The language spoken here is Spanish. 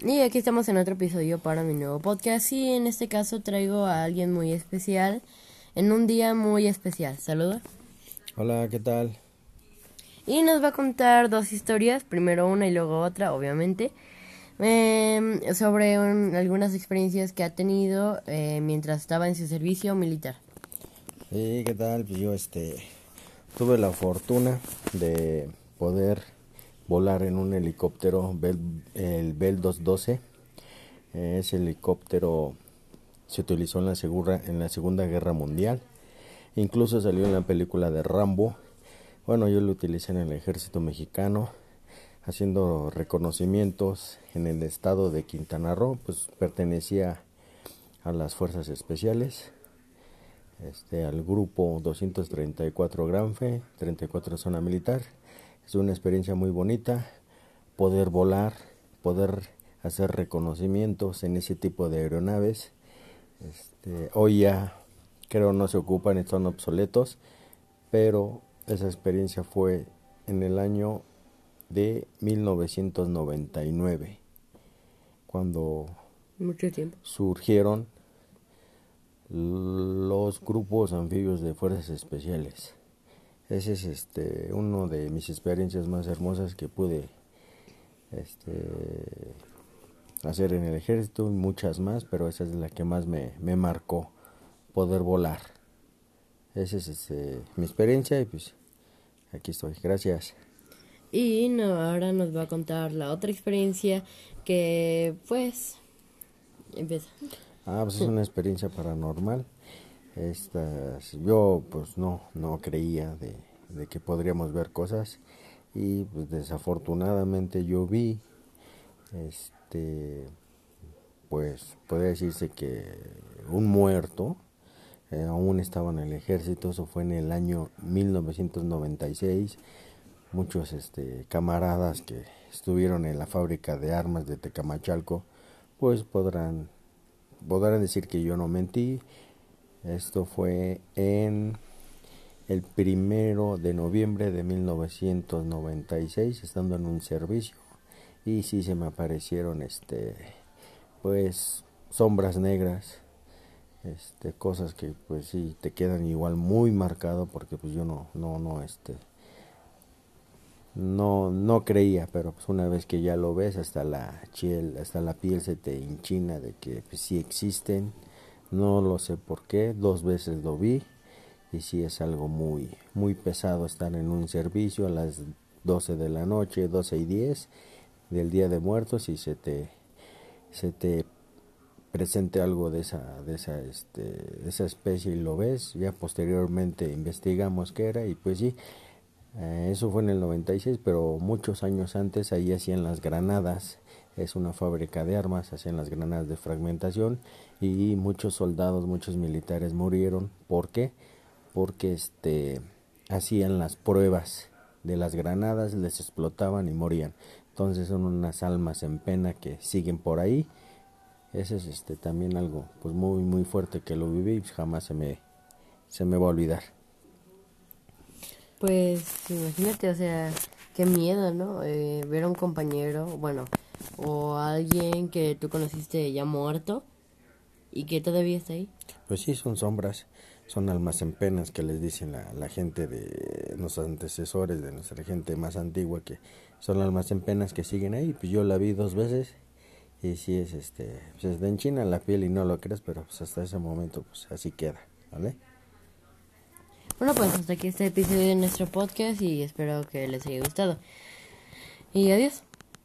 Y aquí estamos en otro episodio para mi nuevo podcast y en este caso traigo a alguien muy especial en un día muy especial. Saluda. Hola, ¿qué tal? Y nos va a contar dos historias, primero una y luego otra, obviamente, em, sobre algunas experiencias que ha tenido eh, mientras estaba en su servicio militar. Sí, ¿qué tal? Pues yo este tuve la fortuna de poder volar en un helicóptero, el Bell 212. Ese helicóptero se utilizó en la, segura, en la Segunda Guerra Mundial. Incluso salió en la película de Rambo. Bueno, yo lo utilicé en el ejército mexicano, haciendo reconocimientos en el estado de Quintana Roo, pues pertenecía a las fuerzas especiales, este, al grupo 234 Granfe, 34 zona militar es una experiencia muy bonita poder volar, poder hacer reconocimientos en ese tipo de aeronaves. Este, hoy ya creo no se ocupan, están obsoletos, pero esa experiencia fue en el año de 1999, cuando Mucho tiempo. surgieron los grupos anfibios de fuerzas especiales. Ese es este uno de mis experiencias más hermosas que pude este, hacer en el ejército muchas más, pero esa es la que más me, me marcó, poder volar. Esa es este, mi experiencia y pues aquí estoy. Gracias. Y no, ahora nos va a contar la otra experiencia que pues empieza. Ah, pues es una experiencia paranormal. Estas yo pues no no creía de, de, que podríamos ver cosas. Y pues desafortunadamente yo vi este pues podría decirse que un muerto eh, aún estaba en el ejército. Eso fue en el año 1996 muchos este camaradas que estuvieron en la fábrica de armas de Tecamachalco pues podrán podrán decir que yo no mentí esto fue en el primero de noviembre de 1996, estando en un servicio. Y sí se me aparecieron, este, pues, sombras negras, este, cosas que, pues, sí te quedan igual muy marcado, porque, pues, yo no, no, no, este, no, no creía, pero pues una vez que ya lo ves, hasta la piel, hasta la piel se te hinchina de que pues, sí existen. No lo sé por qué, dos veces lo vi y sí es algo muy muy pesado estar en un servicio a las 12 de la noche, 12 y 10 del Día de Muertos y se te se te presente algo de esa de esa este de esa especie y lo ves, ya posteriormente investigamos qué era y pues sí eh, eso fue en el 96, pero muchos años antes ahí hacían las granadas es una fábrica de armas, hacían las granadas de fragmentación y muchos soldados, muchos militares murieron. ¿Por qué? Porque este hacían las pruebas de las granadas, les explotaban y morían. Entonces son unas almas en pena que siguen por ahí. Ese es este también algo pues muy muy fuerte que lo viví y jamás se me se me va a olvidar. Pues imagínate, o sea, qué miedo, ¿no? Eh, ver a un compañero, bueno, o alguien que tú conociste ya muerto y que todavía está ahí? Pues sí, son sombras, son almas en penas que les dicen la, la gente de los antecesores, de nuestra gente más antigua, que son almas en penas que siguen ahí. Pues yo la vi dos veces y sí es este, pues es de en China la piel y no lo crees, pero pues hasta ese momento pues así queda, ¿vale? Bueno, pues hasta aquí este episodio de nuestro podcast y espero que les haya gustado. Y adiós.